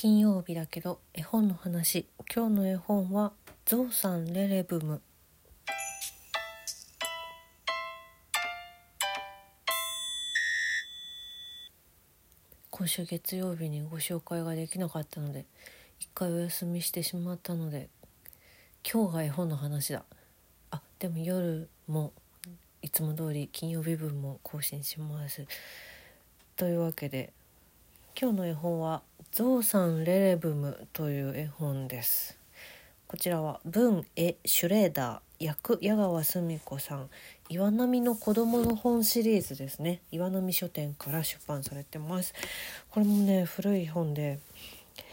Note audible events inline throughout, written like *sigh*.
金曜日だけど絵本の話。今日の絵本はゾウさんレレブム。今週月曜日にご紹介ができなかったので一回お休みしてしまったので今日が絵本の話だ。あでも夜もいつも通り金曜日分も更新します。というわけで今日の絵本は「ゾウさんレレブム」という絵本です。こちらは文絵シュレーダー役矢川澄子さん。岩波の子供の本シリーズですね。岩波書店から出版されてます。これもね古い本で。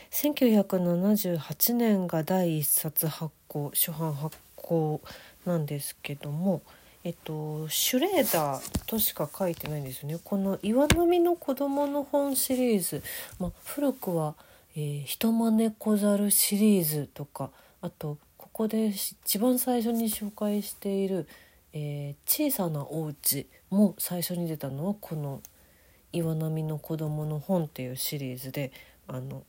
1978年が第1冊発行初版発行なんですけどもえっと、シュレーダーとしか書いてないんですよね。この岩波の子供の本シリーズ、まあ、古くは、えー、人真似小猿シリーズとか、あと、ここで一番最初に紹介している、えー、小さなお家も最初に出たのはこの岩波の子供の本っていうシリーズで、あの、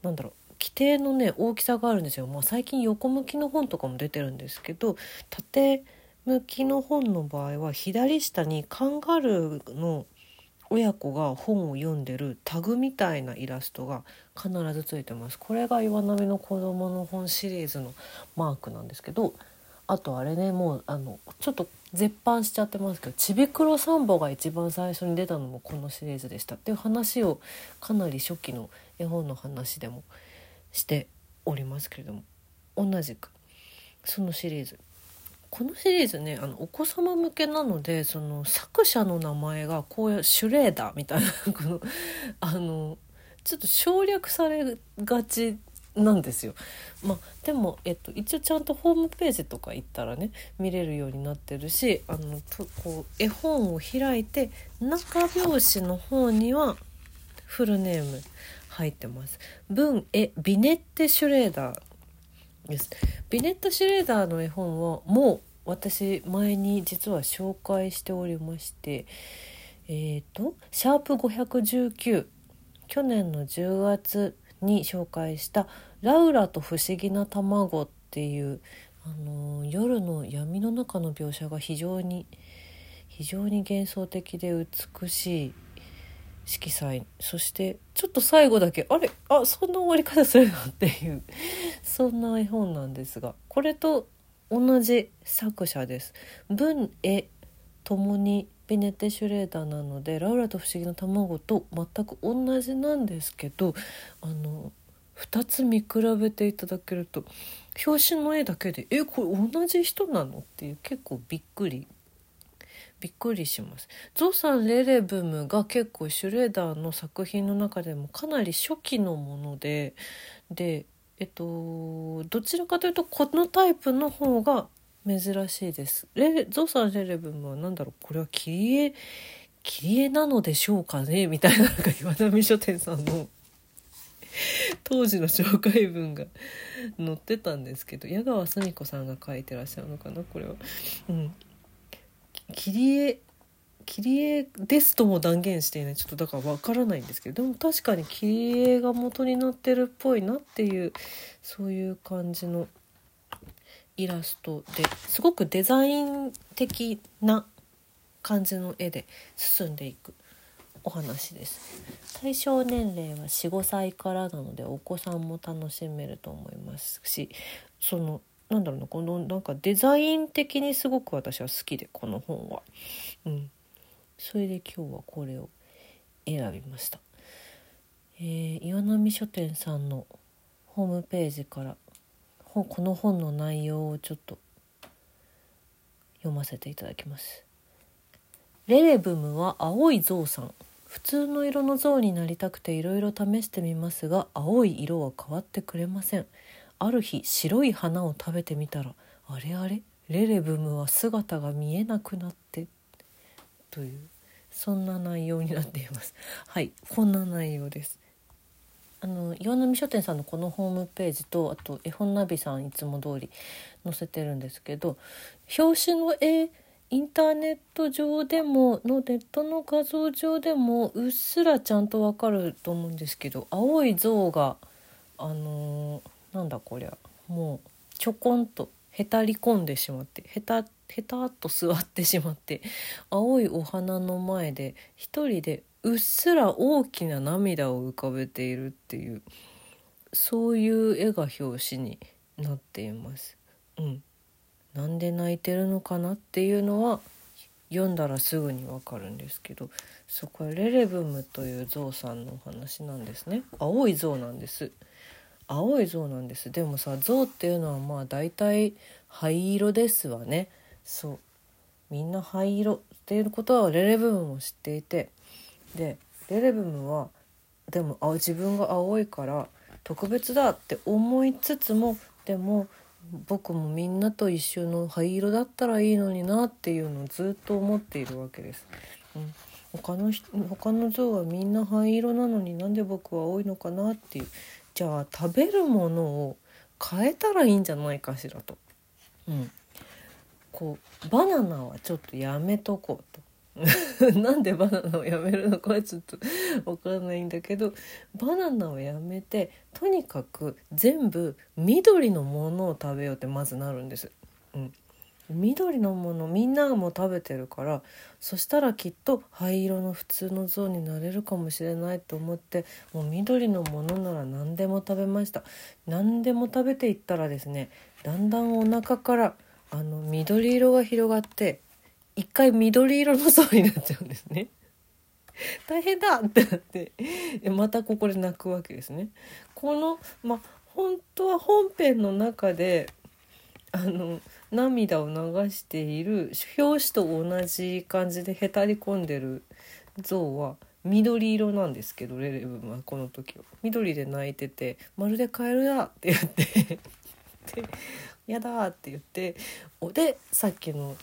なんだろう、規定のね、大きさがあるんですよ。まあ、最近横向きの本とかも出てるんですけど、縦、向きの本の場合は左下にカンガルーの親子が本を読んでるタグみたいなイラストが必ずついてます。これが岩波の子供の本シリーズのマークなんですけどあとあれねもうあのちょっと絶版しちゃってますけど「ちびくろサンボ」が一番最初に出たのもこのシリーズでしたっていう話をかなり初期の絵本の話でもしておりますけれども同じくそのシリーズこのシリーズねあのお子様向けなのでその作者の名前がこういうシュレーダーみたいなこの *laughs* あのちょっと省略されがちなんですよ。まあ、でも、えっと、一応ちゃんとホームページとか行ったらね見れるようになってるしあのとこう絵本を開いて中表紙の方にはフルネーム入ってます。文絵ビネッテ・シュレーダーです。ビネット・シュレーダーの絵本はもう私前に実は紹介しておりましてえっ、ー、と「シャープ #519」去年の10月に紹介した「ラウラと不思議な卵」っていうあの夜の闇の中の描写が非常に非常に幻想的で美しい色彩。そしてちょっと最後だけあれ？あそんな終わり方するの？っていう。そんな絵本なんですがこれと同じ作者です。文絵ともにビネッテ・シュレーダーなのでラウラと不思議な卵と全く同じなんですけどあの2つ見比べていただけると表紙の絵だけで「えこれ同じ人なの?」っていう結構びっくりびっくりします。ゾさんレレブムが結構シュレーダーの作品の中でもかなり初期のものででえっとどちらかというとこのタイプの方が珍しいです。レゾウさんレレブムは何だろうこれは切り絵切り絵なのでしょうかね？みたいななんか岩波書店さんの当時の紹介文が載ってたんですけど矢川澄子さんが書いてらっしゃるのかな？これは。うん切り絵切り絵ですとも断言していない。ちょっとだからわからないんですけど。でも確かに切り絵が元になってるっぽいなっていうそういう感じのイラストですごくデザイン的な感じの絵で進んでいくお話です。対象年齢は45歳からなのでお子さんも楽しめると思いますしそのなんだろうなこのなんかデザイン的にすごく私は好きでこの本は。うん、それで今日はこれを選びました。えー、岩波書店さんのホームページからこの本の内容をちょっと読ませていただきます。レレブムは青いゾウさん。普通の色のゾウになりたくていろいろ試してみますが青い色は変わってくれません。ある日白い花を食べてみたらあれあれ？レレブムは姿が見えなくなってというそんな内容になっています。はいこんな内容です。あの岩波書店さんのこのホームページとあと絵本ナビさんいつも通り載せてるんですけど表紙の絵インターネット上でものネットの画像上でもうっすらちゃんとわかると思うんですけど青い像があのーなんだこりゃもうちょこんとへたり込んでしまってへたっへたっと座ってしまって青いお花の前で一人でうっすら大きな涙を浮かべているっていうそういう絵が表紙になっています。うん、なんで泣いてるのかなっていうのは読んだらすぐにわかるんですけどそこはレレブムという象さんのお話なんですね。青い象なんです。青い象なんです。でもさ象っていうのはまあ大体灰色ですわね。そう。みんな灰色っていうことはレレブムも知っていて。でレレブムはでもあ自分が青いから特別だって思いつつもでも僕もみんなと一緒の灰色だったらいいのになっていうのをずっと思っているわけです。うん、他の人他の像はみんな灰色なのになんで僕は青いのかなっていう。じゃあ食べるものを変えたらいいんじゃないかしらと。うん、こうバナナはちょっとやめとこうと。*laughs* なんでバナナをやめるのかはちょっとわからないんだけどバナナをやめてとにかく全部緑のものを食べようってまずなるんです。うん、緑のものみんながもう食べてるからそしたらきっと灰色の普通の像になれるかもしれないと思ってもう緑のものなら何でも食べました何でも食べていったらですねだんだんお腹からあの緑色が広がって一回緑色の層になっちゃうんですね。*laughs* 大変だってなってまたここで泣くわけですね。このま本当は本編の中であの涙を流している表紙と同じ感じでへたり込んでる像は緑色なんですけどレレブンはこの時は緑で泣いてて「まるでカエルだ!」って言って「やだ!」って言ってでさっきの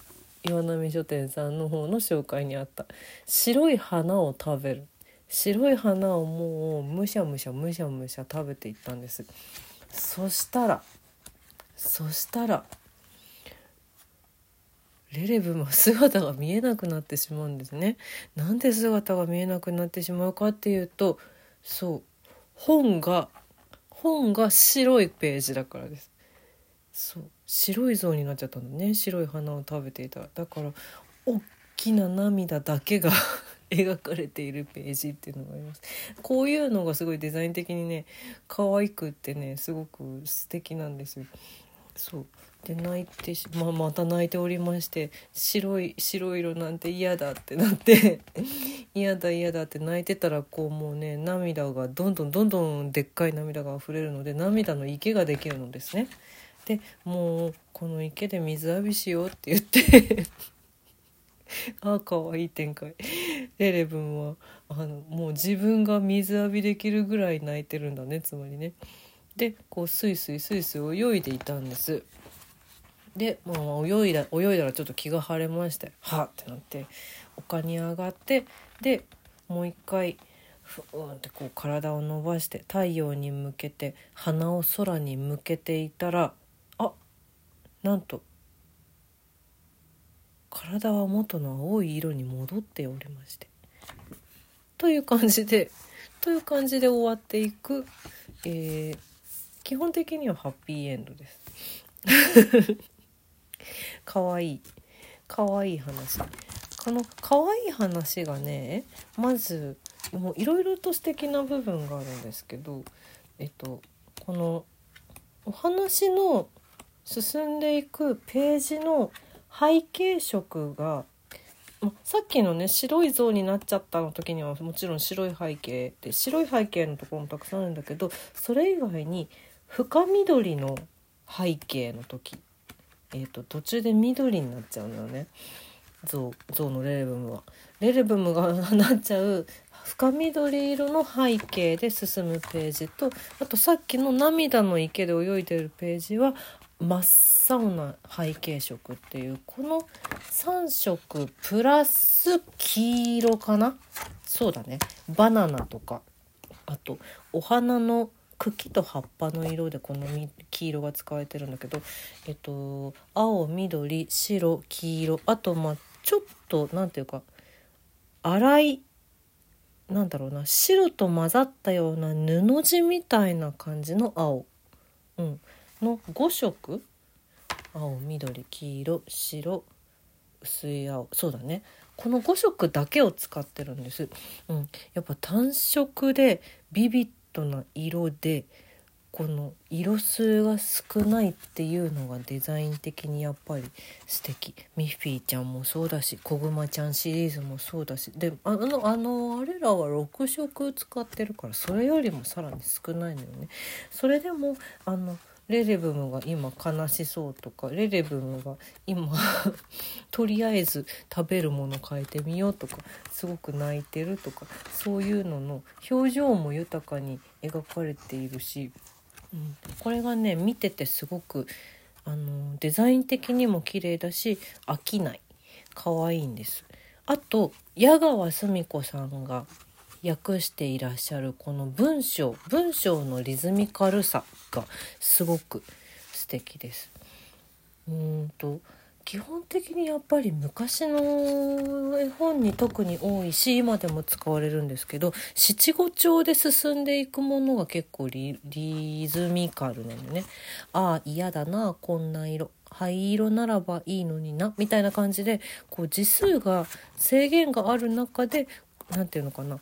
岩波書店さんの方の紹介にあった白い花を食べる。白い花をもうむしゃむしゃむしゃむしゃ食べていったんです。そしたらそしたらレレブンは姿が見えなくなってしまうんですね。なんで姿が見えなくなってしまうかっていうとそう本が本が白いページだからです。そう。白い像になっちゃったのね。白い花を食べていた。だから大きな涙だけが *laughs* 描かれているページっていうのがあります。こういうのがすごいデザイン的にね可愛くってねすごく素敵なんですよ。そう。で泣いてし、まあ、また泣いておりまして白い白色なんて嫌だってなって *laughs* 嫌だ嫌だって泣いてたらこうもうね涙がどんどんどんどんでっかい涙が溢れるので涙の池ができるのですね。でもうこの池で水浴びしようって言ってああかわいい展開レレブンはあのもう自分が水浴びできるぐらい泣いてるんだねつまりね。でこうスイスイスイスイ泳いでいたんです。で、まあ、泳いだ泳いだらちょっと気が晴れましてはっってなって丘に上がってでもう一回ふーんってこう体を伸ばして太陽に向けて鼻を空に向けていたらなんと体は元の青い色に戻っておりましてという感じでという感じで終わっていく、えー基本的にはハッピーエンドです。*laughs* かわいいかわいい話このかわいい話がねまずもういろいろと素敵な部分があるんですけどえっとこのお話の進んでいくページの背景色がさっきのね白い像になっちゃったの時にはもちろん白い背景で白い背景のところもたくさんあるんだけどそれ以外に深緑の背景の時、えー、と途中で緑になっちゃうのよね像像のレレブムは。レレブムがなっちゃう深緑色の背景で進むページとあとさっきの涙の池で泳いでるページは真っ青な背景色っていうこの3色プラス黄色かな？そうだね。バナナとか。あとお花の茎と葉っぱの色でこの黄色が使われてるんだけど、えっと、青緑白黄色。あとまあちょっとなんていうか粗いなんだろうな。白と混ざったような布地みたいな感じの青、うん、の5色？青緑黄色白薄い青。そうだね。この5色だけを使ってるんです、うん、やっぱ単色でビビッドな色でこの色数が少ないっていうのがデザイン的にやっぱり素敵。ミッフィーちゃんもそうだしこぐまちゃんシリーズもそうだし。であのあのあれらは6色使ってるからそれよりもさらに少ないのよね。それでもあのレレブムが今悲しそうとかレレブムが今 *laughs* とりあえず食べるもの変えてみようとかすごく泣いてるとかそういうのの表情も豊かに描かれているし、うん、これがね見ててすごくあのデザイン的にも綺麗だし飽きない可愛いんです。あと矢川澄子さんが訳していらっしゃるこの文章文章のリズミカルさがすごく素敵です。うんと基本的にやっぱり昔の絵本に特に多いし今でも使われるんですけど七五調で進んでいくものが結構リズミカルなんでねああ嫌だなこんな色灰色ならばいいのになみたいな感じでこう字数が制限がある中で何て言うのかな。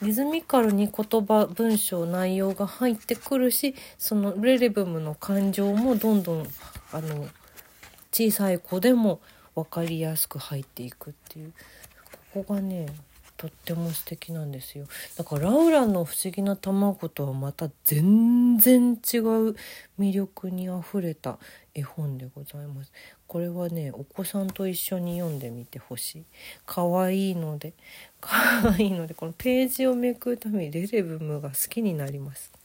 リズミカルに言葉文章内容が入ってくるしそのレレブムの感情もどんどんあの小さい子でも分かりやすく入っていくっていう。ここがねとっても素敵なんですよ。だからラウラの不思議な卵とはまた全然違う魅力にあふれた絵本でございます。これはねお子さんと一緒に読んでみてほしい。可愛いので。可愛いのでこのページをめくるためにレレブムが好きになります。